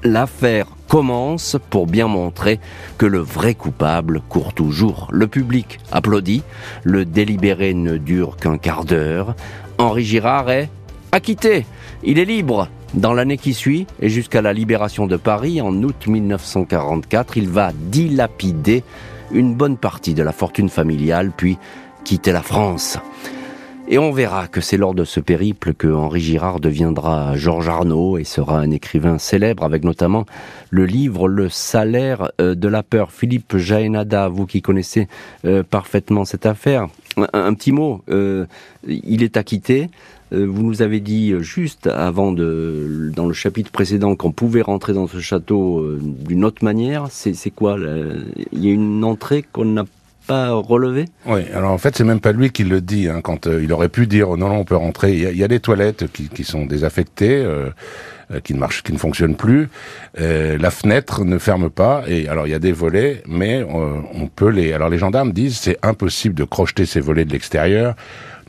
L'affaire commence pour bien montrer que le vrai coupable court toujours. Le public applaudit, le délibéré ne dure qu'un quart d'heure. Henri Girard est acquitté, il est libre. Dans l'année qui suit, et jusqu'à la libération de Paris en août 1944, il va dilapider une bonne partie de la fortune familiale, puis quitter la France. Et on verra que c'est lors de ce périple que Henri Girard deviendra Georges Arnaud et sera un écrivain célèbre avec notamment le livre Le salaire euh, de la peur. Philippe Jaénada, vous qui connaissez euh, parfaitement cette affaire, un, petit mot, euh, il est acquitté. Vous nous avez dit juste avant dans le chapitre précédent qu'on pouvait rentrer dans ce château d'une autre manière. C'est quoi Il y a une entrée qu'on n'a Oui, alors en fait, c'est même pas lui qui le dit. Hein, quand euh, il aurait pu dire non, non, on peut rentrer. Il y a, des toilettes qui, qui sont désaffectées. Euh, euh, qui ne marchent, qui ne fonctionnent plus. Euh, la fenêtre ne ferme pas. Et alors il y a des volets, mais on peut les. Alors les gendarmes disent c'est impossible de crocheter ces volets de l'extérieur.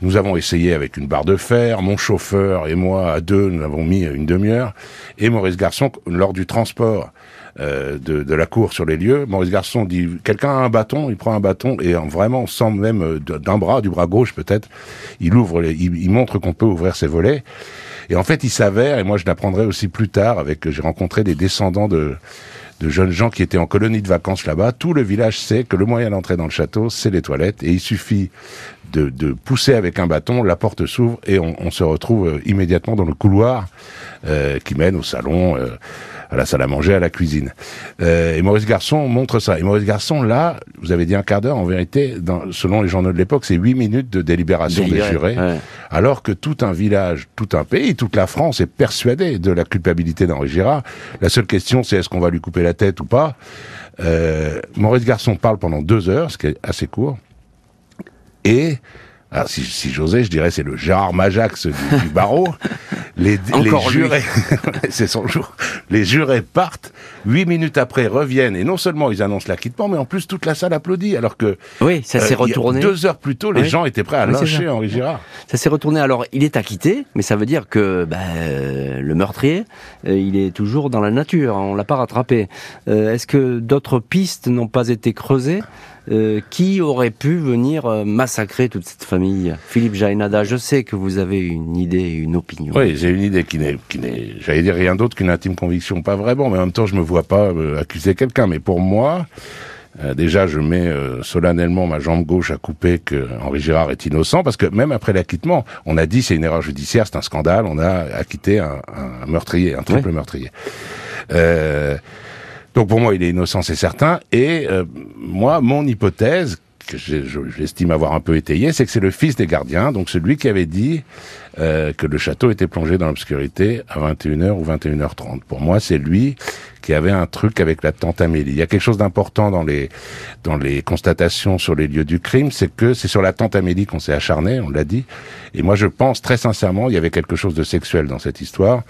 Nous avons essayé avec une barre de fer. Mon chauffeur et moi à deux, nous avons mis une demi-heure. Et Maurice Garçon lors du transport euh, de, de, la cour sur les lieux. Maurice Garçon dit quelqu'un a un bâton, il prend un bâton et en vraiment sans même euh, d'un bras, du bras gauche peut-être, il ouvre, les, il, montre qu'on peut ouvrir ses volets. Et en fait, il s'avère, et moi je l'apprendrai aussi plus tard, avec j'ai rencontré des descendants de de jeunes gens qui étaient en colonie de vacances là-bas, tout le village sait que le moyen d'entrer dans le château, c'est les toilettes, et il suffit de, de, pousser avec un bâton, la porte s'ouvre, et on, on, se retrouve euh, immédiatement dans le couloir euh, qui mène au salon. Euh, à la salle à manger, à la cuisine. Euh, et Maurice Garçon montre ça. Et Maurice Garçon, là, vous avez dit un quart d'heure, en vérité, dans, selon les journaux de l'époque, c'est huit minutes de délibération des jurés, alors que tout un village, tout un pays, toute la France est persuadée de la culpabilité d'Henri Girard. La seule question, c'est est-ce qu'on va lui couper la tête ou pas? Euh, Maurice Garçon parle pendant deux heures, ce qui est assez court, et alors si, si j'osais, je dirais c'est le Gérard Majax du, du barreau. Les, les jurés, c'est son jour. Les jurés partent. Huit minutes après reviennent et non seulement ils annoncent l'acquittement, mais en plus toute la salle applaudit. Alors que oui, ça s'est euh, retourné. Deux heures plus tôt, les gens étaient prêts à lyncher Henri Girard. Ça s'est retourné. Alors il est acquitté, mais ça veut dire que bah, le meurtrier, euh, il est toujours dans la nature. On l'a pas rattrapé. Euh, est-ce que d'autres pistes n'ont pas été creusées? Euh, qui aurait pu venir euh, massacrer toute cette famille? Philippe Jainada, je sais que vous avez une idée, une opinion. Oui, j'ai une idée qui n'est, qui n'est, j'allais dire rien d'autre qu'une intime conviction, pas vraiment, mais en même temps, je me vois pas euh, accuser quelqu'un. Mais pour moi, déjà, je mets solennellement ma jambe gauche à couper que Henri Girard est innocent, parce que même après l'acquittement, on a dit c'est une erreur judiciaire, c'est un scandale, on a acquitté un, un meurtrier, un triple meurtrier. Euh, donc pour moi, il est innocent, c'est certain. Et euh, moi, mon hypothèse, que j'estime avoir un peu étayé, c'est que c'est le fils des gardiens, donc celui qui avait dit euh, que le château était plongé dans l'obscurité à 21h ou 21h30. Pour moi, c'est lui qui avait un truc avec la tante Amélie. Il y a quelque chose d'important dans les dans les constatations sur les lieux du crime, c'est que c'est sur la tante Amélie qu'on s'est acharné, on l'a dit. Et moi, je pense très sincèrement, il y avait quelque chose de sexuel dans cette histoire.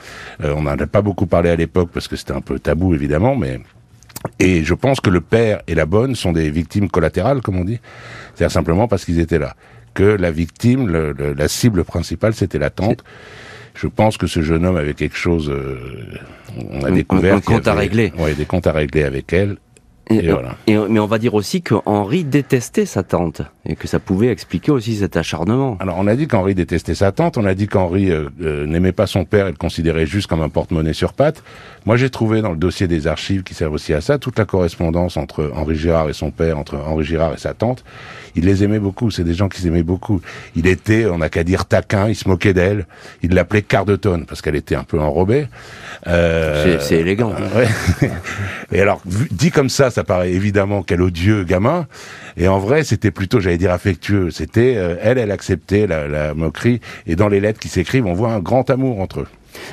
Euh, on n'en a pas beaucoup parlé à l'époque parce que c'était un peu tabou, évidemment, mais et je pense que le père et la bonne sont des victimes collatérales, comme on dit. C'est-à-dire simplement parce qu'ils étaient là. Que la victime, la cible principale, c'était la tante. Je pense que ce jeune homme avait quelque chose. Euh, on a découvert. Un, compte à régler. Oui, des comptes à régler avec elle. Et, voilà. mais on va dire aussi que Henri détestait sa tante et que ça pouvait expliquer aussi cet acharnement. Alors on a dit qu'Henri détestait sa tante, on a dit qu'Henri euh, euh, n'aimait pas son père et le considérait juste comme un porte-monnaie sur pattes. Moi j'ai trouvé dans le dossier des archives qui servent aussi à ça toute la correspondance entre Henri Girard et son père, entre Henri Girard et sa tante. Il les aimait beaucoup, c'est des gens qui s'aimaient beaucoup. Il était, on n'a qu'à dire taquin, il se moquait d'elle, il l'appelait quart de tonne parce qu'elle était un peu enrobée. Euh, c'est élégant. et alors dit comme ça, ça paraît évidemment quel odieux gamin. Et en vrai, c'était plutôt, j'allais dire, affectueux. C'était, euh, elle, elle acceptait la, la moquerie. Et dans les lettres qui s'écrivent, on voit un grand amour entre eux.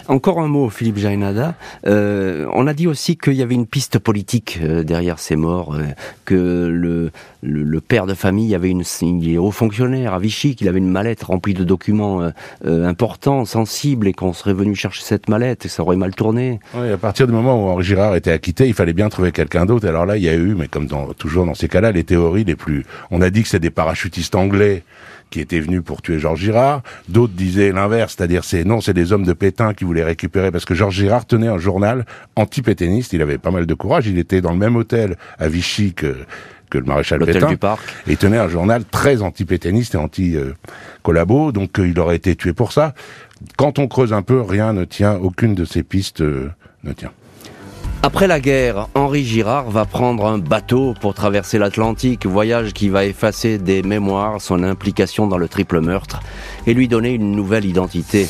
Encore un mot, Philippe Jainada. Euh, on a dit aussi qu'il y avait une piste politique euh, derrière ces morts, euh, que le, père de famille avait une, il est haut fonctionnaire à Vichy, qu'il avait une mallette remplie de documents euh, importants, sensibles, et qu'on serait venu chercher cette mallette et ça aurait mal tourné. Oui, à partir du moment où Henri Girard était acquitté, il fallait bien trouver quelqu'un d'autre. Alors là, il y a eu, mais comme toujours dans ces cas-là, les théories les plus. On a dit que c'est des parachutistes anglais qui étaient venus pour tuer Georges Girard. D'autres disaient l'inverse, c'est-à-dire c'est non, c'est des hommes de Pétain qui voulaient récupérer parce que Georges Girard tenait un journal anti-pétainiste. Il avait pas mal de courage. Il était dans le même hôtel à Vichy que que le maréchal Pétain. Du Parc. Et tenait un journal très anti-pétainiste et anti-collabo, donc euh, il aurait été tué pour ça. Quand on creuse un peu, rien ne tient, aucune de ces pistes euh, ne tient. Après la guerre, Henri Girard va prendre un bateau pour traverser l'Atlantique, voyage qui va effacer des mémoires son implication dans le triple meurtre et lui donner une nouvelle identité.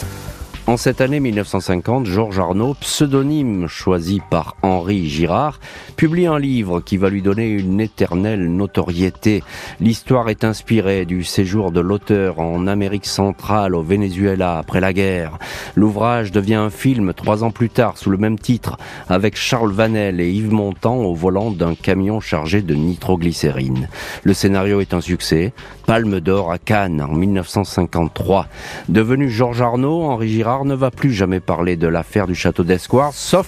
En cette année 1950, Georges Arnaud, pseudonyme choisi par Henri Girard, publie un livre qui va lui donner une éternelle notoriété. L'histoire est inspirée du séjour de l'auteur en Amérique centrale, au Venezuela, après la guerre. L'ouvrage devient un film trois ans plus tard sous le même titre, avec Charles Vanel et Yves Montand au volant d'un camion chargé de nitroglycérine. Le scénario est un succès. Palme d'or à Cannes en 1953. Devenu Georges Arnaud, Henri Girard ne va plus jamais parler de l'affaire du château d'Escoir, sauf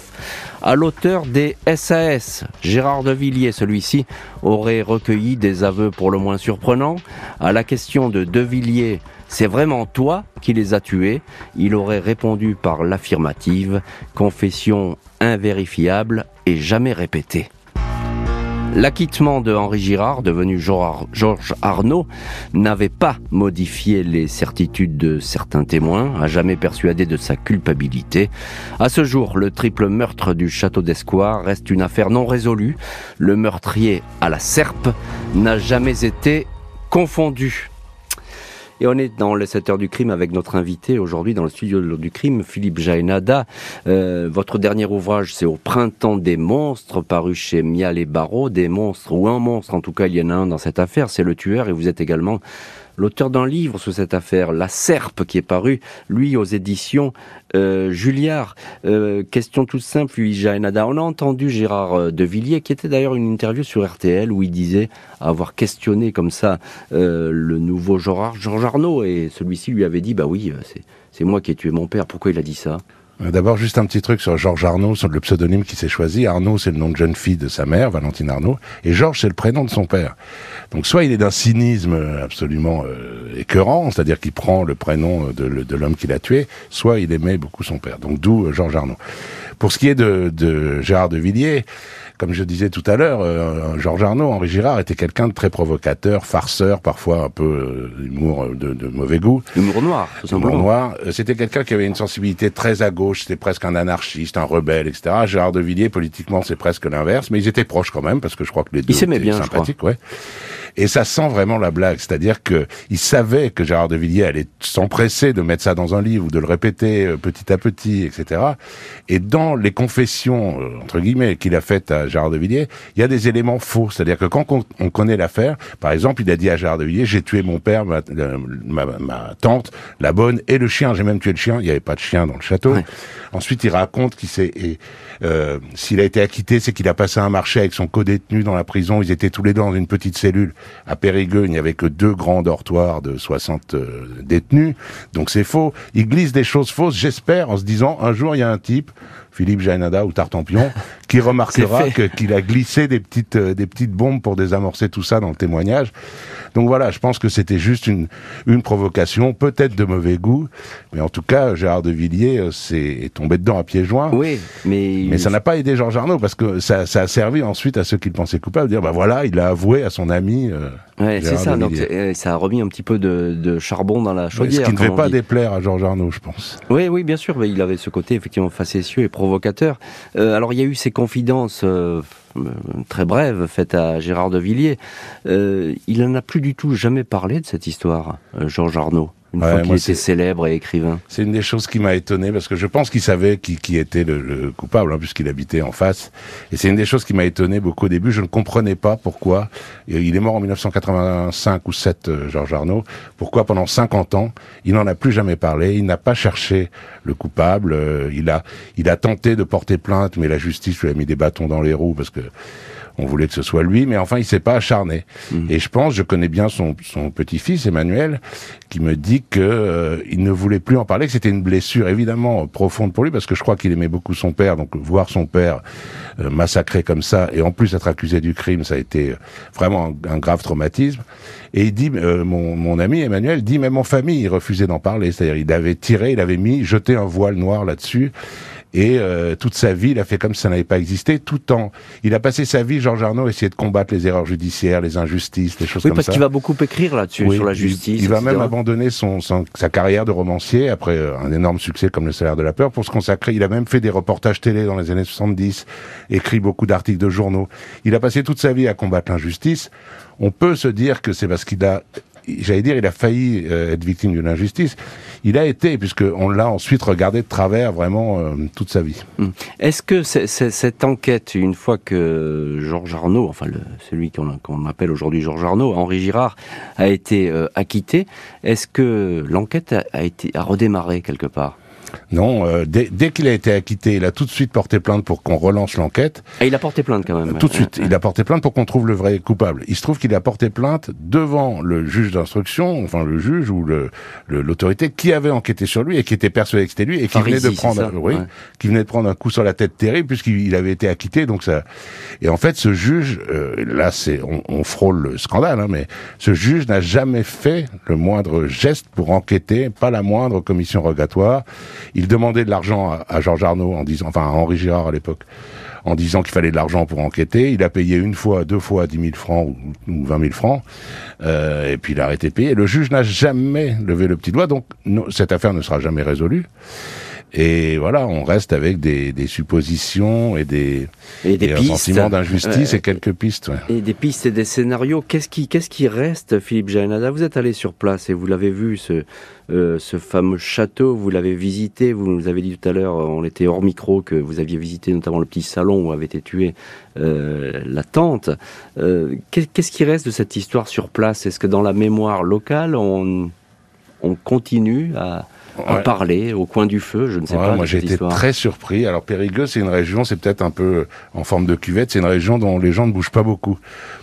à l'auteur des SAS. Gérard de Villiers, celui-ci, aurait recueilli des aveux pour le moins surprenants. À la question de De Villiers, c'est vraiment toi qui les as tués? Il aurait répondu par l'affirmative, confession invérifiable et jamais répétée. L'acquittement de Henri Girard, devenu Georges Arnaud, n'avait pas modifié les certitudes de certains témoins, à jamais persuadé de sa culpabilité. À ce jour, le triple meurtre du château d'Escoir reste une affaire non résolue. Le meurtrier à la serpe n'a jamais été confondu. Et on est dans le 7 heures du crime avec notre invité aujourd'hui dans le studio du crime, Philippe Jaénada. Euh, votre dernier ouvrage, c'est Au printemps des monstres, paru chez Mial et Barreau. Des monstres, ou un monstre, en tout cas, il y en a un dans cette affaire, c'est le tueur, et vous êtes également l'auteur d'un livre sur cette affaire, La Serpe, qui est paru, lui, aux éditions euh, Julliard. Euh, question toute simple, Louis Nada. On a entendu Gérard euh, De Villiers, qui était d'ailleurs une interview sur RTL, où il disait avoir questionné comme ça le nouveau Georges Arnaud, et celui-ci lui avait dit, bah oui, c'est moi qui ai tué mon père. Pourquoi il a dit ça? D'abord, juste un petit truc sur Georges Arnaud, sur le pseudonyme qui s'est choisi. Arnaud, c'est le nom de jeune fille de sa mère, Valentine Arnaud, et Georges, c'est le prénom de son père. Donc, soit il est d'un cynisme absolument euh, écœurant, c'est-à-dire qu'il prend le prénom de, l'homme qui l'a tué, soit il aimait beaucoup son père. Donc, d'où euh, Georges Arnaud. Pour ce qui est de, de Gérard de Villiers, comme je disais tout à l'heure, euh, Georges Arnaud, Henri Girard était quelqu'un de très provocateur, farceur, parfois un peu euh, humour de, de, mauvais goût. Humour noir, tout Humour noir. Euh, c'était quelqu'un qui avait une sensibilité très à gauche, c'était presque un anarchiste, un rebelle, etc. Gérard de Villiers, politiquement, c'est presque l'inverse, mais ils étaient proches quand même, parce que je crois que les deux étaient bien, sympathiques, ouais. Et ça sent vraiment la blague, c'est-à-dire que il savait que Gérard de Villiers allait s'empresser de mettre ça dans un livre ou de le répéter euh, petit à petit, etc. Et dans les confessions entre guillemets qu'il a faites à Gérard de Villiers, il y a des éléments faux. C'est-à-dire que quand on, connaît l'affaire, par exemple, il a dit à Gérard de Villiers, j'ai tué mon père, ma, ma, tante, la bonne et le chien. J'ai même tué le chien. Il n'y avait pas de chien dans le château. Ensuite, il raconte qu'il s'est, euh, s'il a été acquitté, c'est qu'il a passé un marché avec son co-détenu dans la prison. Ils étaient tous les deux dans une petite cellule à Périgueux. Il n'y avait que deux grands dortoirs de 60 euh, détenus. Donc c'est faux. Il glisse des choses fausses, j'espère, en se disant, un jour, il y a un type Philippe Jainada ou Tartampion, qui remarquera qu'il a glissé des petites, euh, des petites bombes pour désamorcer tout ça dans le témoignage. Donc voilà, je pense que c'était juste une, une provocation, peut-être de mauvais goût, mais en tout cas, Gérard de Villiers euh, est tombé dedans à pieds joints. Oui, mais... Mais ça n'a pas aidé Georges Arnaud, parce que ça, ça, a servi ensuite à ceux qui le pensaient coupable, de dire, bah voilà, il a avoué à son ami... Euh, Ouais, c'est ça. Donc ça a remis un petit peu de, de charbon dans la chaudière. ce qui ne devait pas déplaire à Georges Arnaud, je pense. Oui, oui, bien sûr. Mais il avait ce côté effectivement facétieux et provocateur. Euh, alors il y a eu ces confidences euh, très brèves faites à Gérard de Villiers. Euh, il n'en a plus du tout jamais parlé de cette histoire, Georges Arnaud une fois qu'il était célèbre et écrivain. C'est une des choses qui m'a étonné parce que je pense qu'il savait qui, qui était le, le coupable hein, puisqu'il habitait en face. Et c'est une des choses qui m'a étonné beaucoup au début. Je ne comprenais pas pourquoi. Il est mort en 1985 ou 7, euh, Georges Arnaud. Pourquoi pendant 50 ans il n'en a plus jamais parlé. Il n'a pas cherché le coupable. Euh, il a il a tenté de porter plainte, mais la justice lui a mis des bâtons dans les roues parce que on voulait que ce soit lui, mais enfin il s'est pas acharné. Mhm. Et je pense, je connais bien son, son petit-fils Emmanuel, qui me dit que euh, il ne voulait plus en parler, que c'était une blessure évidemment profonde pour lui, parce que je crois qu'il aimait beaucoup son père, donc voir son père euh, massacré comme ça, et en plus être accusé du crime, ça a été vraiment un, un grave traumatisme. Et il dit, euh, mon, mon ami Emmanuel dit, même en famille, il refusait d'en parler, c'est-à-dire il avait tiré, il avait mis, jeté un voile noir là-dessus. Et euh, toute sa vie, il a fait comme si ça n'avait pas existé, tout en... Il a passé sa vie, Georges Arnaud, à essayer de combattre les erreurs judiciaires, les injustices, les choses Oui, comme parce ça. qu'il va beaucoup écrire là-dessus, Oui, sur la justice. Il, va même abandonner son, son- sa carrière de romancier après euh, un énorme succès comme Le Salaire de la Peur pour se consacrer. Il a même fait des reportages télé dans les années 70, écrit beaucoup d'articles de journaux. Il a passé toute sa vie à combattre l'injustice. On peut se dire que c'est parce qu'il a J'allais dire, il a failli euh, être victime d'une injustice. Il a été, puisque on l'a ensuite regardé de travers vraiment euh, toute sa vie. Hum. Est-ce que cette enquête, une fois que Georges Arnaud, enfin celui qu'on appelle aujourd'hui Georges Arnaud, Henri Girard, a été euh, acquitté, est-ce que l'enquête a, a été a redémarré quelque part? Non, euh, dès, dès qu'il a été acquitté, il a tout de suite porté plainte pour qu'on relance l'enquête. Et il a porté plainte quand même. Tout de suite, il a porté plainte pour qu'on trouve le vrai coupable. Il se trouve qu'il a porté plainte devant le juge d'instruction, enfin le juge ou le l'autorité qui avait enquêté sur lui et qui était persuadé que c'était lui et qui venait de prendre, ça oui, Ouais. qui venait de prendre un coup sur la tête terrible puisqu'il il avait été acquitté. Donc ça, et en fait, ce juge, euh, là, c'est on, on frôle le scandale, hein, mais ce juge n'a jamais fait le moindre geste pour enquêter, pas la moindre commission rogatoire. Il demandait de l'argent à, Georges Arnaud en disant, enfin à Henri Girard à l'époque, en disant qu'il fallait de l'argent pour enquêter. Il a payé une fois, deux fois 10 000 francs ou, ou 20 000 francs, euh, et puis il a arrêté de payer. Le juge n'a jamais levé le petit doigt, donc cette affaire ne sera jamais résolue. Et voilà, on reste avec des, des suppositions et des, Et des et un pistes. sentiment d'injustice et quelques pistes. ouais. Et des pistes et des scénarios. Qu'est-ce qui, qu'est-ce qui reste, Philippe Jaénada Vous êtes allé sur place et vous l'avez vu, ce, euh, ce fameux château. Vous l'avez visité. Vous nous avez dit tout à l'heure, on était hors micro, que vous aviez visité notamment le petit salon où avait été tuée euh, la tante. Euh, qu'est- qu'est-ce qui reste de cette histoire sur place? Est-ce que dans la mémoire locale, on, on continue à, Ouais. parler au coin du feu Je ne sais Ouais, pas. moi j'ai été très surpris. Alors Périgueux, c'est une région, c'est peut-être un peu en forme de cuvette, c'est une région dont les gens ne bougent pas beaucoup.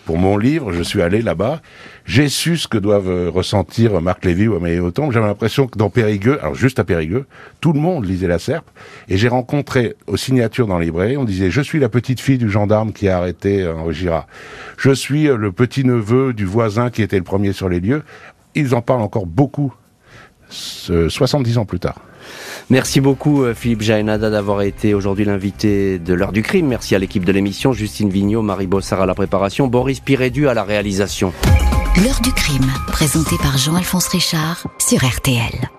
Pour mon livre, je suis allé là-bas, j'ai su ce que doivent euh, ressentir Marc Lévy ou Amélie Auton. J'avais l'impression que dans Périgueux, alors juste à Périgueux, tout le monde lisait La Serpe. Et j'ai rencontré aux signatures dans les librairies, on disait je suis la petite fille du gendarme qui a arrêté euh, Henri Girard. Je suis euh, le petit neveu du voisin qui était le premier sur les lieux. Ils en parlent encore beaucoup. Ce- 70 ans plus tard. Merci beaucoup euh, Philippe Jaénada d'avoir été aujourd'hui l'invité de l'heure du crime. Merci à l'équipe de l'émission, Justine Vignot, Marie Bossard à la préparation, Boris Pirédu à la réalisation. L'heure du crime, présenté par Jean-Alphonse Richard sur RTL.